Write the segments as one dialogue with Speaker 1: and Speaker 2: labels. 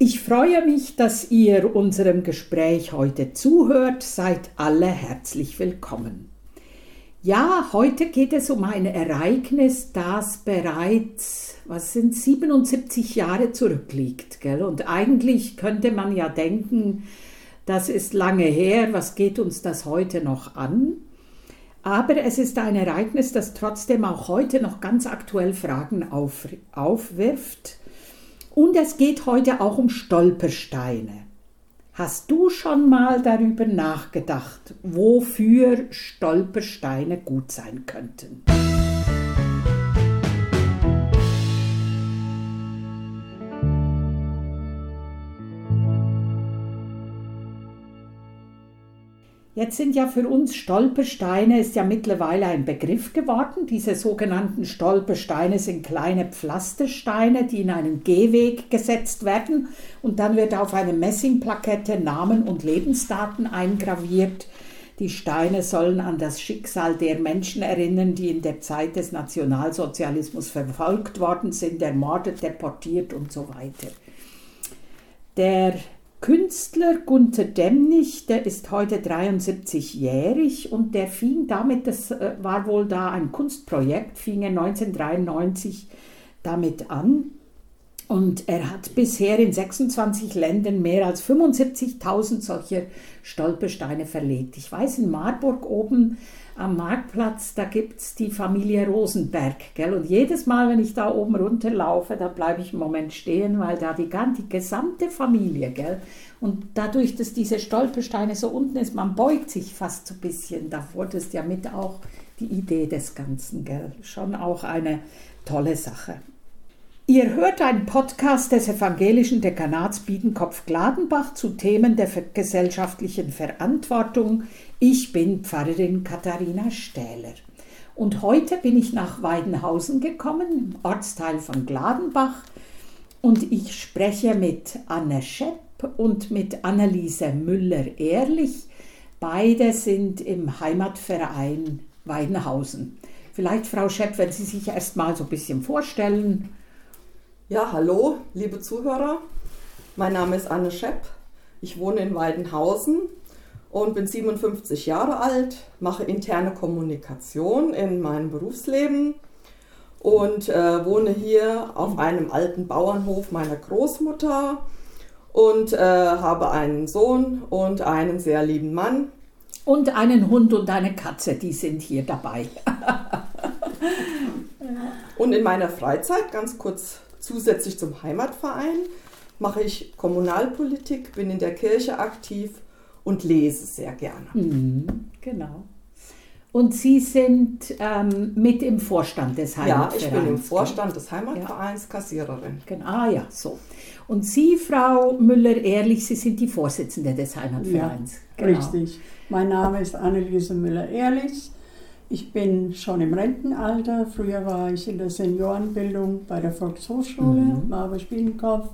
Speaker 1: Ich freue mich, dass ihr unserem Gespräch heute zuhört. Seid alle herzlich willkommen. Ja, heute geht es um ein Ereignis, das bereits, was sind 77 Jahre zurückliegt, gell? Und eigentlich könnte man ja denken, das ist lange her, was geht uns das heute noch an? Aber es ist ein Ereignis, das trotzdem auch heute noch ganz aktuell Fragen auf, aufwirft und es geht heute auch um Stolpersteine. Hast du schon mal darüber nachgedacht, wofür Stolpersteine gut sein könnten? Jetzt sind ja für uns Stolpersteine, ist ja mittlerweile ein Begriff geworden. Diese sogenannten Stolpersteine sind kleine Pflastersteine, die in einen Gehweg gesetzt werden und dann wird auf eine Messingplakette Namen und Lebensdaten eingraviert. Die Steine sollen an das Schicksal der Menschen erinnern, die in der Zeit des Nationalsozialismus verfolgt worden sind, ermordet, deportiert und so weiter. Der Künstler Gunther Demnig, der ist heute 73-jährig und der fing damit, das äh, war wohl da ein Kunstprojekt, fing er 1993 damit an. Und er hat bisher in 26 Ländern mehr als 75.000 solcher Stolpersteine verlegt. Ich weiß, in Marburg oben am Marktplatz, da gibt es die Familie Rosenberg. Gell? Und jedes Mal, wenn ich da oben runterlaufe, da bleibe ich einen Moment stehen, weil da die, die gesamte Familie, gell? und dadurch, dass diese Stolpersteine so unten ist, man beugt sich fast so ein bisschen davor. Das ist ja mit auch die Idee des Ganzen. Gell? Schon auch eine tolle Sache. Ihr hört einen Podcast des evangelischen Dekanats Biedenkopf-Gladenbach zu Themen der gesellschaftlichen Verantwortung. Ich bin Pfarrerin Katharina Stähler. Und heute bin ich nach Weidenhausen gekommen, im Ortsteil von Gladenbach. Und ich spreche mit Anne Schepp und mit Anneliese Müller-Ehrlich. Beide sind im Heimatverein Weidenhausen. Vielleicht, Frau Schepp, wenn Sie sich erst mal so ein bisschen vorstellen.
Speaker 2: Ja, hallo, liebe Zuhörer. Mein Name ist Anne Schepp. Ich wohne in Weidenhausen und bin 57 Jahre alt, mache interne Kommunikation in meinem Berufsleben und äh, wohne hier auf einem alten Bauernhof meiner Großmutter und äh, habe einen Sohn und einen sehr lieben Mann.
Speaker 1: Und einen Hund und eine Katze, die sind hier dabei.
Speaker 2: und in meiner Freizeit, ganz kurz Zusätzlich zum Heimatverein mache ich Kommunalpolitik, bin in der Kirche aktiv und lese sehr gerne.
Speaker 1: Mhm, genau. Und Sie sind ähm, mit im Vorstand des Heimatvereins?
Speaker 2: Ja, ich bin im Vorstand des Heimatvereins, ja. Kassiererin.
Speaker 1: Genau. Ah ja, so. Und Sie, Frau Müller-Ehrlich, Sie sind die Vorsitzende des Heimatvereins.
Speaker 3: Ja, genau. richtig. Mein Name ist Anneliese Müller-Ehrlich. Ich bin schon im Rentenalter. Früher war ich in der Seniorenbildung bei der Volkshochschule, mhm. Marburg-Biedenkopf.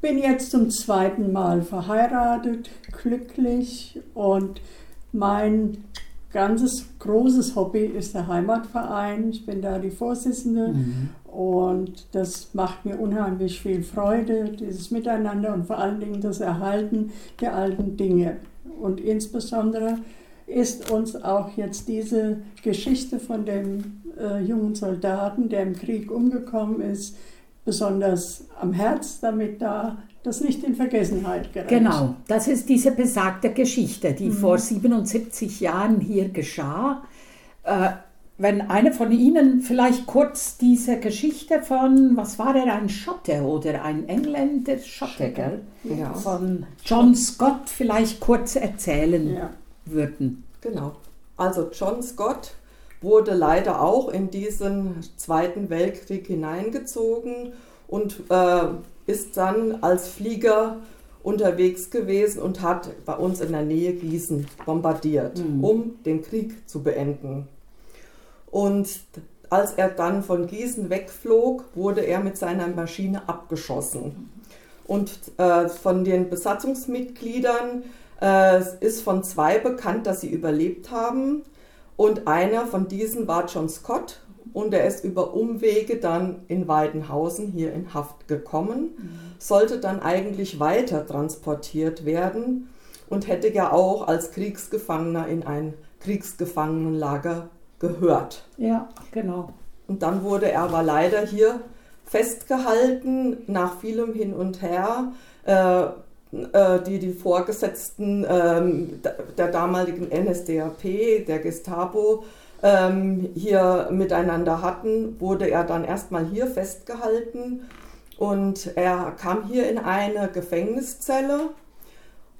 Speaker 3: Bin jetzt zum zweiten Mal verheiratet, glücklich und mein ganzes großes Hobby ist der Heimatverein. Ich bin da die Vorsitzende mhm. und das macht mir unheimlich viel Freude, dieses Miteinander und vor allen Dingen das Erhalten der alten Dinge. Und insbesondere ist uns auch jetzt diese Geschichte von dem äh, jungen Soldaten, der im Krieg umgekommen ist, besonders am Herz, damit da das nicht in Vergessenheit gerät.
Speaker 1: Genau, das ist diese besagte Geschichte, die mhm. vor 77 Jahren hier geschah. Äh, wenn einer von Ihnen vielleicht kurz diese Geschichte von, was war er, ein Schotte oder ein Engländer, Schotte, gell? Ja. Von John Scott vielleicht kurz erzählen ja würden.
Speaker 2: Genau. Also John Scott wurde leider auch in diesen Zweiten Weltkrieg hineingezogen und äh, ist dann als Flieger unterwegs gewesen und hat bei uns in der Nähe Gießen bombardiert, mhm. um den Krieg zu beenden. Und als er dann von Gießen wegflog, wurde er mit seiner Maschine abgeschossen. Und äh, von den Besatzungsmitgliedern es ist von zwei bekannt, dass sie überlebt haben. Und einer von diesen war John Scott und er ist über Umwege dann in Weidenhausen hier in Haft gekommen, sollte dann eigentlich weiter transportiert werden und hätte ja auch als Kriegsgefangener in ein Kriegsgefangenenlager gehört.
Speaker 1: Ja, genau.
Speaker 2: Und dann wurde er aber leider hier festgehalten nach vielem Hin und Her. Äh, äh, die die Vorgesetzten ähm, der damaligen NSDAP, der Gestapo, ähm, hier miteinander hatten, wurde er dann erstmal hier festgehalten. Und er kam hier in eine Gefängniszelle.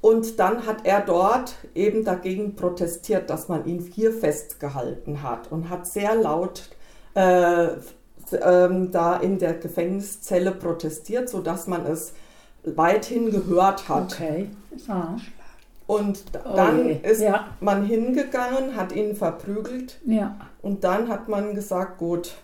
Speaker 2: Und dann hat er dort eben dagegen protestiert, dass man ihn hier festgehalten hat und hat sehr laut äh, ähm, da in der Gefängniszelle protestiert, sodass man es weithin gehört hat.
Speaker 1: Okay. Ah.
Speaker 2: Und dann oh ist ja. man hingegangen, hat ihn verprügelt
Speaker 1: ja.
Speaker 2: und dann hat man gesagt, gut,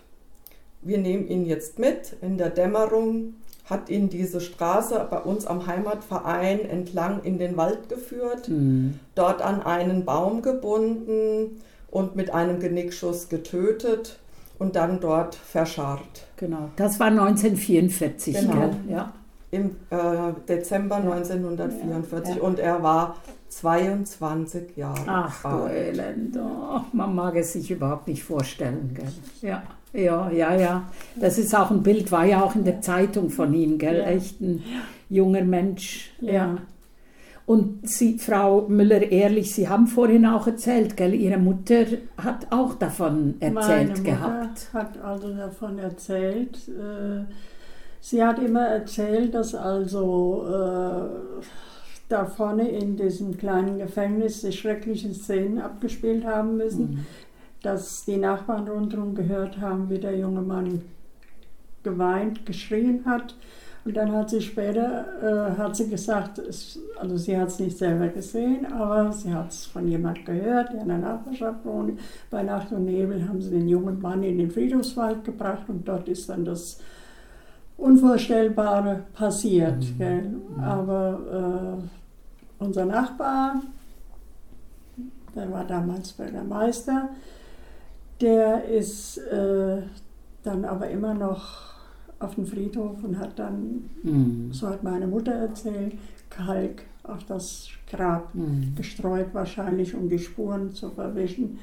Speaker 2: wir nehmen ihn jetzt mit in der Dämmerung, hat ihn diese Straße bei uns am Heimatverein entlang in den Wald geführt, mhm. dort an einen Baum gebunden und mit einem Genickschuss getötet und dann dort verscharrt.
Speaker 1: Genau, das war 1944, genau. Gell? ja
Speaker 2: im äh, Dezember 1944 ja. und er war 22 Jahre
Speaker 1: Ach alt. du Elend, oh, man mag es sich überhaupt nicht vorstellen. Gell? Ja, ja, ja, ja. Das ist auch ein Bild, war ja auch in der Zeitung von ihm, gell? Ja. Echt ein junger Mensch. Ja. ja. Und Sie, Frau Müller-Ehrlich, Sie haben vorhin auch erzählt, gell? Ihre Mutter hat auch davon erzählt
Speaker 3: Meine Mutter
Speaker 1: gehabt.
Speaker 3: hat also davon erzählt. Äh, Sie hat immer erzählt, dass also äh, da vorne in diesem kleinen Gefängnis sich schreckliche Szenen abgespielt haben müssen, mhm. dass die Nachbarn rundherum gehört haben, wie der junge Mann geweint, geschrien hat. Und dann hat sie später, äh, hat sie gesagt, es, also sie hat es nicht selber gesehen, aber sie hat es von jemand gehört, der in der Nachbarschaft wohnt. Bei Nacht und Nebel haben sie den jungen Mann in den Friedhofswald gebracht und dort ist dann das Unvorstellbare passiert. Mhm. Aber äh, unser Nachbar, der war damals Bürgermeister, der ist äh, dann aber immer noch auf dem Friedhof und hat dann, mhm. so hat meine Mutter erzählt, Kalk auf das Grab mhm. gestreut, wahrscheinlich um die Spuren zu verwischen.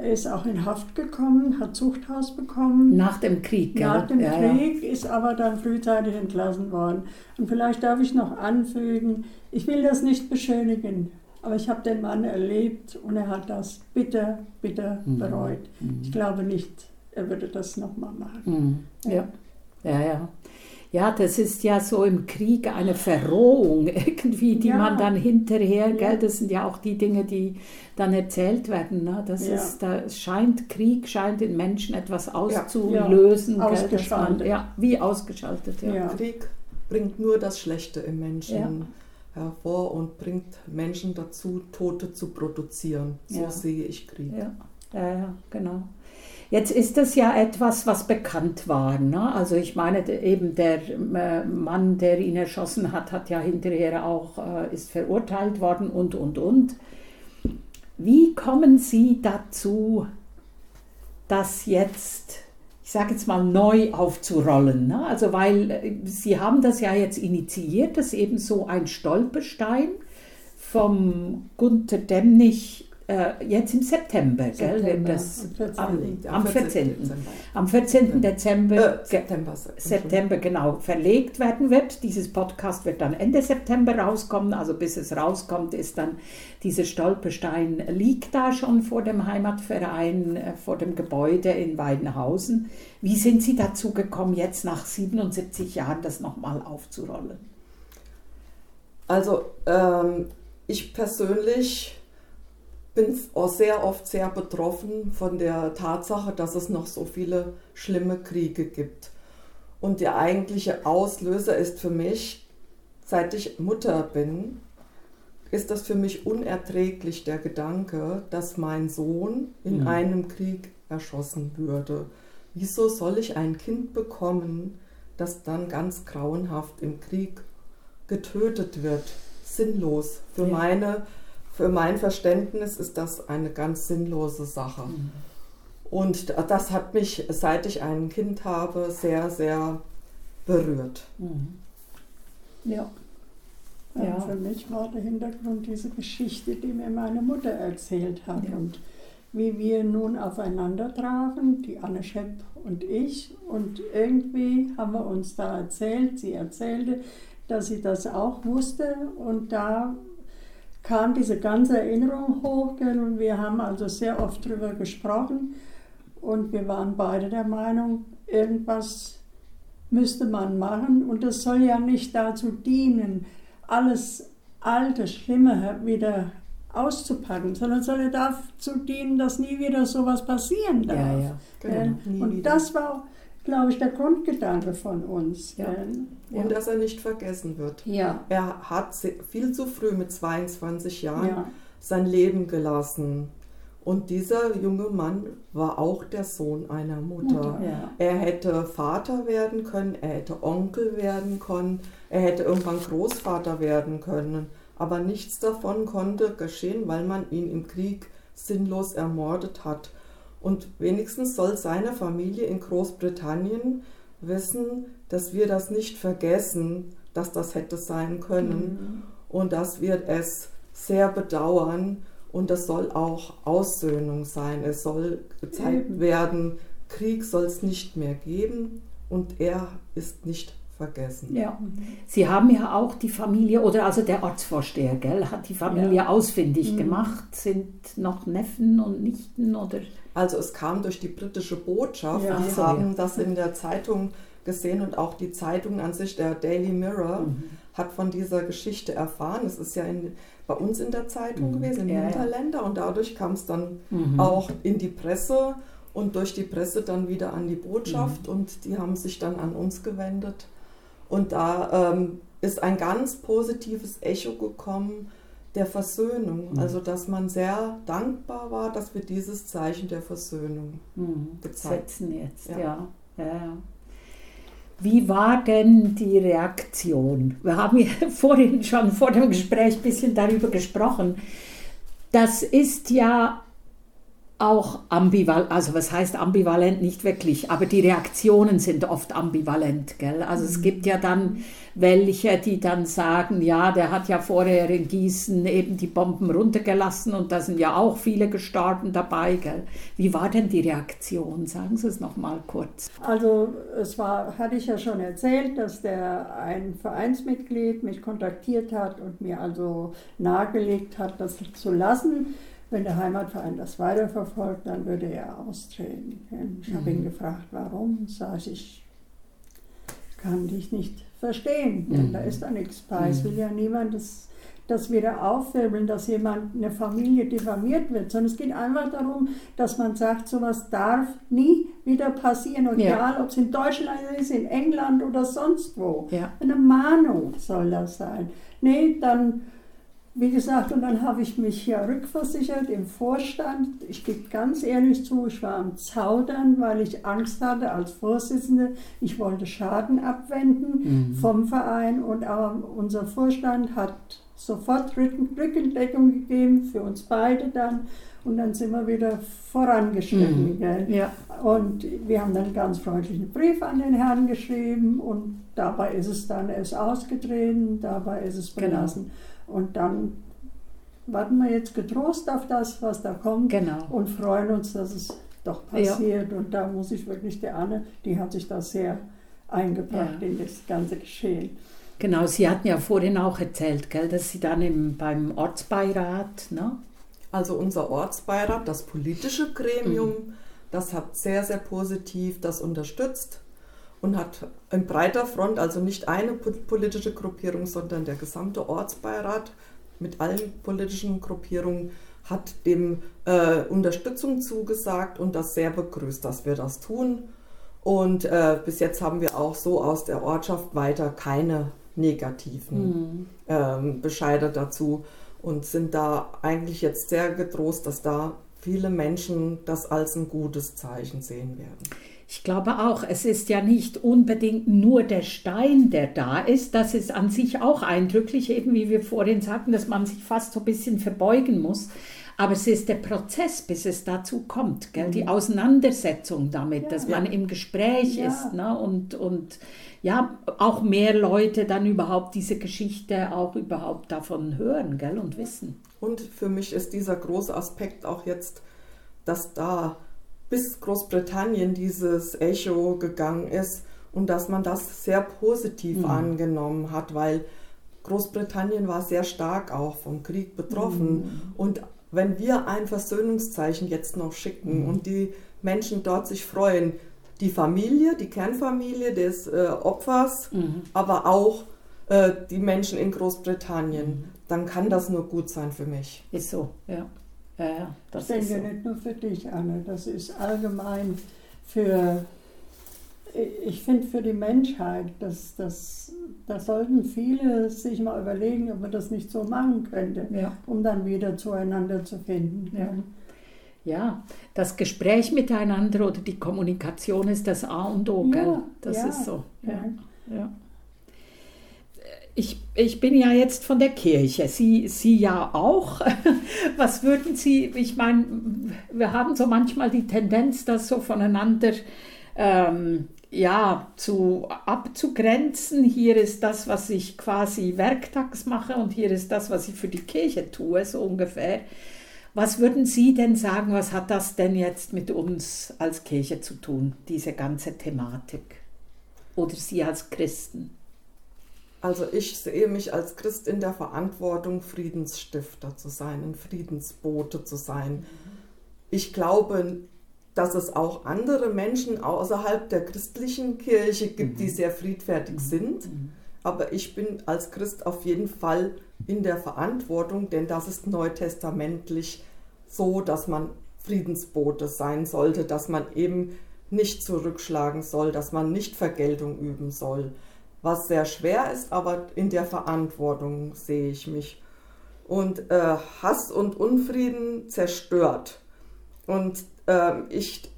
Speaker 3: Er ist auch in Haft gekommen, hat Zuchthaus bekommen.
Speaker 1: Nach dem Krieg,
Speaker 3: gell? Nach dem ja, Krieg, ja. ist aber dann frühzeitig entlassen worden. Und vielleicht darf ich noch anfügen, ich will das nicht beschönigen, aber ich habe den Mann erlebt und er hat das bitter, bitter mhm. bereut. Mhm. Ich glaube nicht, er würde das nochmal machen.
Speaker 1: Mhm. Ja. ja, ja. Ja, das ist ja so im Krieg eine Verrohung irgendwie, die ja. man dann hinterher, ja. gell, das sind ja auch die Dinge, die dann erzählt werden. Ne? Das ja. ist, da scheint Krieg, scheint in Menschen etwas auszulösen.
Speaker 3: Ja. Ausgeschaltet.
Speaker 1: Man, ja, wie ausgeschaltet, ja.
Speaker 2: Krieg bringt nur das Schlechte im Menschen hervor und bringt Menschen dazu, Tote zu produzieren. So sehe ich Krieg.
Speaker 1: Ja, ja, ja genau. Jetzt ist das ja etwas, was bekannt war. Ne? Also ich meine, eben der äh, Mann, der ihn erschossen hat, hat ja hinterher auch, äh, ist verurteilt worden und, und, und. Wie kommen Sie dazu, das jetzt, ich sage jetzt mal, neu aufzurollen? Ne? Also weil äh, Sie haben das ja jetzt initiiert, dass eben so ein Stolperstein vom Gunther Demnig äh, jetzt im September, September gell, das am 14. Am, 14. Am 14. Dezember, äh, September, September, genau, verlegt werden wird. Dieses Podcast wird dann Ende September rauskommen. Also bis es rauskommt, ist dann dieser Stolperstein liegt da schon vor dem Heimatverein, äh, vor dem Gebäude in Weidenhausen. Wie sind Sie dazu gekommen, jetzt nach 77 Jahren das nochmal aufzurollen?
Speaker 2: Also ähm, ich persönlich bin auch sehr oft sehr betroffen von der Tatsache, dass es noch so viele schlimme Kriege gibt. Und der eigentliche Auslöser ist für mich, seit ich Mutter bin, ist das für mich unerträglich, der Gedanke, dass mein Sohn in mhm. einem Krieg erschossen würde. Wieso soll ich ein Kind bekommen, das dann ganz grauenhaft im Krieg getötet wird? Sinnlos. Für ja. meine für mein Verständnis ist das eine ganz sinnlose Sache. Mhm. Und das hat mich, seit ich ein Kind habe, sehr, sehr berührt.
Speaker 3: Mhm. Ja. ja. Für mich war der Hintergrund diese Geschichte, die mir meine Mutter erzählt hat. Ja. Und wie wir nun aufeinander trafen, die Anne Schepp und ich. Und irgendwie haben wir uns da erzählt, sie erzählte, dass sie das auch wusste. Und da kam diese ganze Erinnerung hoch und wir haben also sehr oft darüber gesprochen. Und wir waren beide der Meinung, irgendwas müsste man machen. Und das soll ja nicht dazu dienen, alles alte, Schlimme wieder auszupacken, sondern soll ja dazu dienen, dass nie wieder sowas passieren darf. Ja, ja. Genau, und das war, glaube ich, der Grundgedanke von uns.
Speaker 2: Ja. Und dass er nicht vergessen wird.
Speaker 3: Ja.
Speaker 2: Er hat viel zu früh mit 22 Jahren sein Leben gelassen. Und dieser junge Mann war auch der Sohn einer Mutter. Ja. Er hätte Vater werden können, er hätte Onkel werden können, er hätte irgendwann Großvater werden können. Aber nichts davon konnte geschehen, weil man ihn im Krieg sinnlos ermordet hat. Und wenigstens soll seine Familie in Großbritannien wissen, dass wir das nicht vergessen, dass das hätte sein können. Mhm. Und dass wir es sehr bedauern und das soll auch Aussöhnung sein. Es soll gezeigt werden, Krieg soll es nicht mehr geben und er ist nicht vergessen.
Speaker 1: Ja. Sie haben ja auch die Familie, oder also der Ortsvorsteher, gell, hat die Familie ja. ausfindig mhm. gemacht. Sind noch Neffen und Nichten oder?
Speaker 2: Also es kam durch die britische Botschaft. Ja. Die haben das in der Zeitung gesehen und auch die Zeitung an sich, der Daily Mirror, mhm. hat von dieser Geschichte erfahren. Es ist ja in, bei uns in der Zeitung mhm. gewesen, in ja, Hinterländer, und dadurch kam es dann mhm. auch in die Presse und durch die Presse dann wieder an die Botschaft mhm. und die haben sich dann an uns gewendet. Und da ähm, ist ein ganz positives Echo gekommen der Versöhnung. Mhm. Also dass man sehr dankbar war, dass wir dieses Zeichen der Versöhnung
Speaker 1: mhm. gezeigt setzen jetzt. Ja. Ja. ja. Wie war denn die Reaktion? Wir haben ja vorhin schon vor dem Gespräch ein bisschen darüber gesprochen. Das ist ja auch ambivalent, also was heißt ambivalent nicht wirklich, aber die Reaktionen sind oft ambivalent, gell? Also es mhm. gibt ja dann welche, die dann sagen, ja, der hat ja vorher in Gießen eben die Bomben runtergelassen und da sind ja auch viele gestorben dabei, gell? Wie war denn die Reaktion? Sagen Sie es noch mal kurz.
Speaker 3: Also es war, hatte ich ja schon erzählt, dass der ein Vereinsmitglied mich kontaktiert hat und mir also nahegelegt hat, das zu lassen wenn der Heimatverein das weiterverfolgt, dann würde er austreten. Ich habe ihn mhm. gefragt, warum? Sag ich, kann dich nicht verstehen, denn mhm. da ist da nichts bei. Es will ja niemand das, das wieder aufwirbeln, dass jemand, eine Familie diffamiert wird, sondern es geht einfach darum, dass man sagt, sowas darf nie wieder passieren, und ja. egal ob es in Deutschland ist, in England oder sonst wo. Ja. Eine Mahnung soll das sein. Nee, dann wie gesagt, und dann habe ich mich ja rückversichert im Vorstand. Ich gebe ganz ehrlich zu, ich war am Zaudern, weil ich Angst hatte als Vorsitzende. Ich wollte Schaden abwenden mhm. vom Verein und aber unser Vorstand hat sofort Rücken, Rückendeckung gegeben für uns beide dann. Und dann sind wir wieder vorangeschritten. Mhm. Ja. Und wir haben dann einen ganz freundlichen Brief an den Herrn geschrieben und dabei ist es dann erst ausgetreten, dabei ist es genau. belassen. Genau. Und dann warten wir jetzt getrost auf das, was da kommt
Speaker 1: genau.
Speaker 3: und freuen uns, dass es doch passiert. Ja. Und da muss ich wirklich der Anne, die hat sich da sehr eingebracht ja. in das ganze Geschehen.
Speaker 1: Genau, Sie hatten ja vorhin auch erzählt, gell, dass Sie dann im, beim Ortsbeirat, ne?
Speaker 2: Also unser Ortsbeirat, das politische Gremium, mhm. das hat sehr, sehr positiv das unterstützt und hat in breiter Front, also nicht eine politische Gruppierung, sondern der gesamte Ortsbeirat mit allen politischen Gruppierungen hat dem äh, Unterstützung zugesagt und das sehr begrüßt, dass wir das tun. Und äh, bis jetzt haben wir auch so aus der Ortschaft weiter keine negativen mhm. ähm, Bescheide dazu und sind da eigentlich jetzt sehr getrost, dass da viele Menschen das als ein gutes Zeichen sehen werden.
Speaker 1: Ich glaube auch, es ist ja nicht unbedingt nur der Stein, der da ist. Das ist an sich auch eindrücklich, eben wie wir vorhin sagten, dass man sich fast so ein bisschen verbeugen muss. Aber es ist der Prozess, bis es dazu kommt, gell? die Auseinandersetzung damit,
Speaker 3: Ja.
Speaker 1: dass man im Gespräch
Speaker 3: Ja.
Speaker 1: ist ne? und, und ja, auch mehr Leute dann überhaupt diese Geschichte auch überhaupt davon hören gell? und wissen.
Speaker 2: Und für mich ist dieser große Aspekt auch jetzt, dass da bis Großbritannien dieses Echo gegangen ist und dass man das sehr positiv
Speaker 1: Mhm.
Speaker 2: angenommen hat, weil Großbritannien war sehr stark auch vom Krieg betroffen.
Speaker 1: Mhm.
Speaker 2: Und wenn wir ein Versöhnungszeichen jetzt noch schicken
Speaker 1: Mhm.
Speaker 2: und die Menschen dort sich freuen, die Familie, die Kernfamilie des äh, Opfers,
Speaker 1: Mhm.
Speaker 2: aber auch äh, die Menschen in Großbritannien,
Speaker 1: Mhm.
Speaker 2: dann kann das nur gut sein für mich.
Speaker 1: Ist so, ja. Ja,
Speaker 3: Ich
Speaker 1: das
Speaker 3: denke
Speaker 1: ist so.
Speaker 3: nicht nur für dich, Anne, das ist allgemein für, ich finde für die Menschheit, dass das, da sollten viele sich mal überlegen, ob man das nicht so machen könnte,
Speaker 1: Ja.
Speaker 3: um dann wieder zueinander zu finden.
Speaker 1: Ja. Ja, das Gespräch miteinander oder die Kommunikation ist das A und O, gell? Das ist so. Ja. Ich, ich bin ja jetzt von der Kirche, Sie, Sie ja auch. Was würden Sie, ich meine, wir haben so manchmal die Tendenz, das so voneinander ähm, ja, zu, abzugrenzen. Hier ist das, was ich quasi werktags mache und hier ist das, was ich für die Kirche tue, so ungefähr. Was würden Sie denn sagen, was hat das denn jetzt mit uns als Kirche zu tun, diese ganze Thematik? Oder Sie als Christen?
Speaker 2: Also ich sehe mich als Christ in der Verantwortung, Friedensstifter zu sein, ein Friedensbote zu sein. Ich glaube, dass es auch andere Menschen außerhalb der christlichen Kirche gibt, die sehr friedfertig sind. Aber ich bin als Christ auf jeden Fall in der Verantwortung, denn das ist neutestamentlich so, dass man Friedensbote sein sollte, dass man eben nicht zurückschlagen soll, dass man nicht Vergeltung üben soll. Was sehr schwer ist, aber in der Verantwortung sehe ich mich. Und äh, Hass und Unfrieden zerstört. Und äh, ich,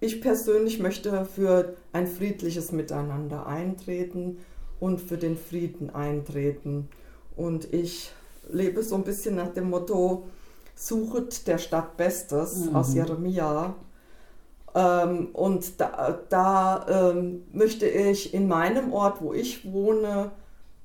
Speaker 2: ich persönlich möchte für ein friedliches Miteinander eintreten und für den Frieden eintreten. Und ich lebe so ein bisschen nach dem Motto, suchet der Stadt Bestes
Speaker 1: Mhm.
Speaker 2: aus Jeremia. Ähm, und da, da ähm, möchte ich in meinem Ort, wo ich wohne,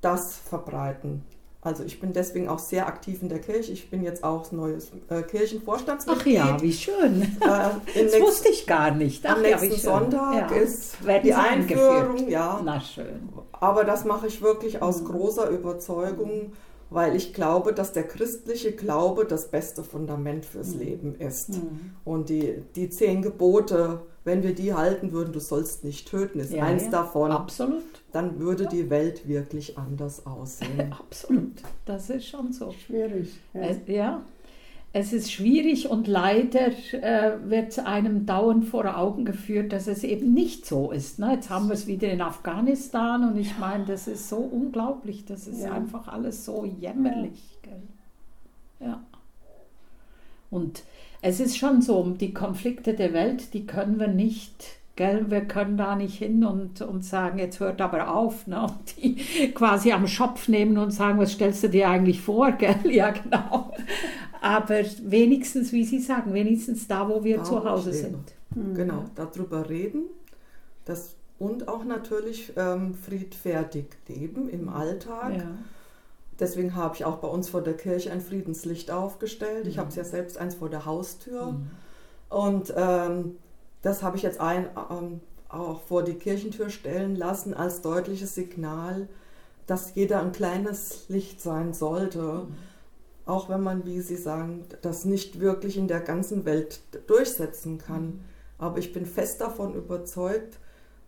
Speaker 2: das verbreiten. Also ich bin deswegen auch sehr aktiv in der Kirche. Ich bin jetzt auch neues äh,
Speaker 1: Ach
Speaker 2: Kirchenvorstandsmitglied.
Speaker 1: ja, wie schön.
Speaker 2: Äh,
Speaker 1: Das
Speaker 2: nächst-
Speaker 1: wusste ich gar nicht. Ach
Speaker 2: am
Speaker 1: ja,
Speaker 2: nächsten
Speaker 1: wie schön.
Speaker 2: Sonntag
Speaker 1: Ja.
Speaker 2: ist
Speaker 1: Werden
Speaker 2: die
Speaker 1: Sie
Speaker 2: Einführung, ja.
Speaker 1: Na schön.
Speaker 2: Aber das mache ich wirklich aus
Speaker 1: Mhm.
Speaker 2: großer Überzeugung, weil ich glaube, dass der christliche Glaube das beste Fundament fürs
Speaker 1: Mhm.
Speaker 2: Leben ist.
Speaker 1: Mhm.
Speaker 2: Und die, die zehn Gebote, wenn wir die halten würden, du sollst nicht töten, ist
Speaker 1: Ja,
Speaker 2: eins
Speaker 1: ja.
Speaker 2: davon,
Speaker 1: Absolut.
Speaker 2: dann würde die Welt wirklich anders aussehen.
Speaker 1: Absolut. Das ist schon so.
Speaker 3: Schwierig. Ja.
Speaker 1: Es, ja, ist schwierig und leider äh, wird einem dauernd vor Augen geführt, dass es eben nicht so ist. Ne? Jetzt haben wir es wieder in Afghanistan und ich meine, das ist so unglaublich. Das ist
Speaker 3: Ja.
Speaker 1: einfach alles so jämmerlich. Gell? Ja. Und es ist schon so, die Konflikte der Welt, die können wir nicht, gell, wir können da nicht hin und, und sagen, jetzt hört aber auf, ne? und die quasi am Schopf nehmen und sagen, was stellst du dir eigentlich vor, gell? Ja, genau. Aber wenigstens, wie Sie sagen, wenigstens da, wo wir
Speaker 2: Da,
Speaker 1: zu
Speaker 2: ich
Speaker 1: Hause
Speaker 2: lebe.
Speaker 1: sind.
Speaker 3: Mhm.
Speaker 2: Genau, darüber reden das, und auch natürlich ähm, friedfertig leben im Alltag.
Speaker 1: Ja.
Speaker 2: Deswegen habe ich auch bei uns vor der Kirche ein Friedenslicht aufgestellt. Ich
Speaker 1: Mhm.
Speaker 2: habe es ja selbst eins vor der Haustür.
Speaker 1: Mhm.
Speaker 2: Und ähm, das habe ich jetzt ein, ähm, auch vor die Kirchentür stellen lassen als deutliches Signal, dass jeder ein kleines Licht sein sollte. Auch wenn man, wie Sie sagen, das nicht wirklich in der ganzen Welt durchsetzen kann. Aber ich bin fest davon überzeugt,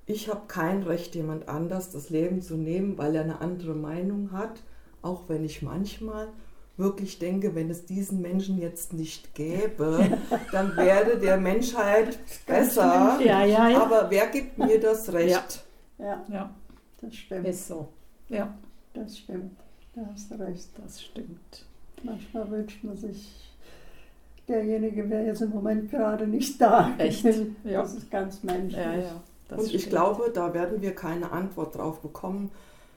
Speaker 2: ich habe kein Recht, jemand anders das Leben zu nehmen, weil er eine andere Meinung hat. Auch wenn ich manchmal wirklich denke, wenn es diesen Menschen jetzt nicht gäbe, dann wäre der Menschheit besser.
Speaker 1: Ja, ja, ja.
Speaker 2: Aber wer gibt mir das Recht?
Speaker 3: Ja,
Speaker 1: ja,
Speaker 3: das stimmt.
Speaker 1: ist so. Ja,
Speaker 3: Das stimmt. Da hast du recht.
Speaker 1: das stimmt.
Speaker 3: Manchmal wünscht man sich, derjenige wäre jetzt im Moment gerade nicht da.
Speaker 1: Echt? Ja.
Speaker 3: Das ist ganz menschlich.
Speaker 1: Ja, ja. das
Speaker 2: Und ich glaube, da werden wir keine Antwort drauf bekommen,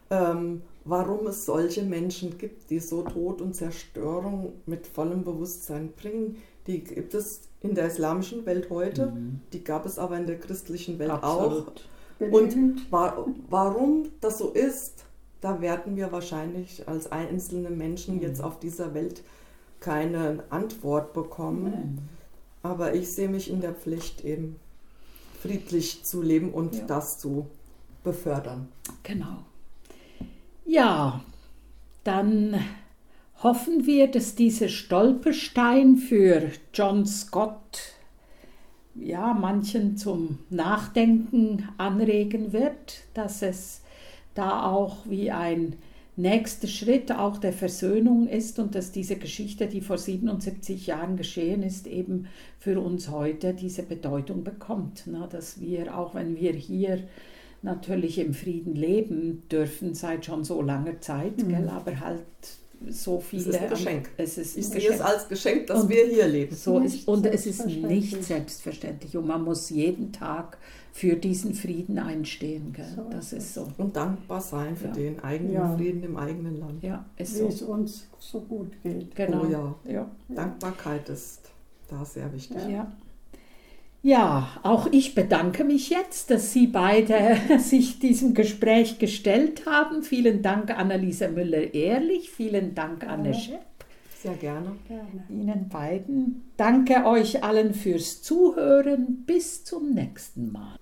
Speaker 2: ähm, warum es solche Menschen gibt, die so Tod und Zerstörung mit vollem Bewusstsein bringen. Die gibt es in der islamischen Welt heute, mhm. die gab es aber in der christlichen Welt Absolut. auch. Und wa warum das so ist, da werden wir wahrscheinlich als einzelne Menschen mhm. jetzt auf dieser Welt keine Antwort bekommen. Mhm. Aber ich sehe mich in der Pflicht, eben friedlich zu leben und ja. das zu befördern.
Speaker 1: Genau. Ja, dann hoffen wir, dass dieser Stolperstein für John Scott ja manchen zum Nachdenken anregen wird, dass es da auch wie ein nächster Schritt auch der Versöhnung ist und dass diese Geschichte, die vor 77 Jahren geschehen ist, eben für uns heute diese Bedeutung bekommt. Na, dass wir, auch wenn wir hier natürlich im Frieden leben dürfen seit schon so langer Zeit, mhm. gell, aber halt so viele. Es
Speaker 2: ist ein Geschenk. Es ist ich sehe es als Geschenk, dass und wir hier leben.
Speaker 1: So ist, und es ist nicht selbstverständlich. Und man muss jeden Tag für diesen Frieden einstehen. Gell? So das ist so.
Speaker 2: Und dankbar sein für ja. den eigenen ja. Frieden im eigenen Land.
Speaker 3: Ja, ist Wie so. es uns so gut geht.
Speaker 2: Genau. Oh ja. ja. Dankbarkeit ist da sehr wichtig.
Speaker 1: Ja. Ja, auch ich bedanke mich jetzt, dass Sie beide sich diesem Gespräch gestellt haben. Vielen Dank, Anneliese Müller-Ehrlich. Vielen Dank, Anne Schepp.
Speaker 2: Sehr gerne.
Speaker 1: gerne. Ihnen beiden. Danke euch allen fürs Zuhören. Bis zum nächsten Mal.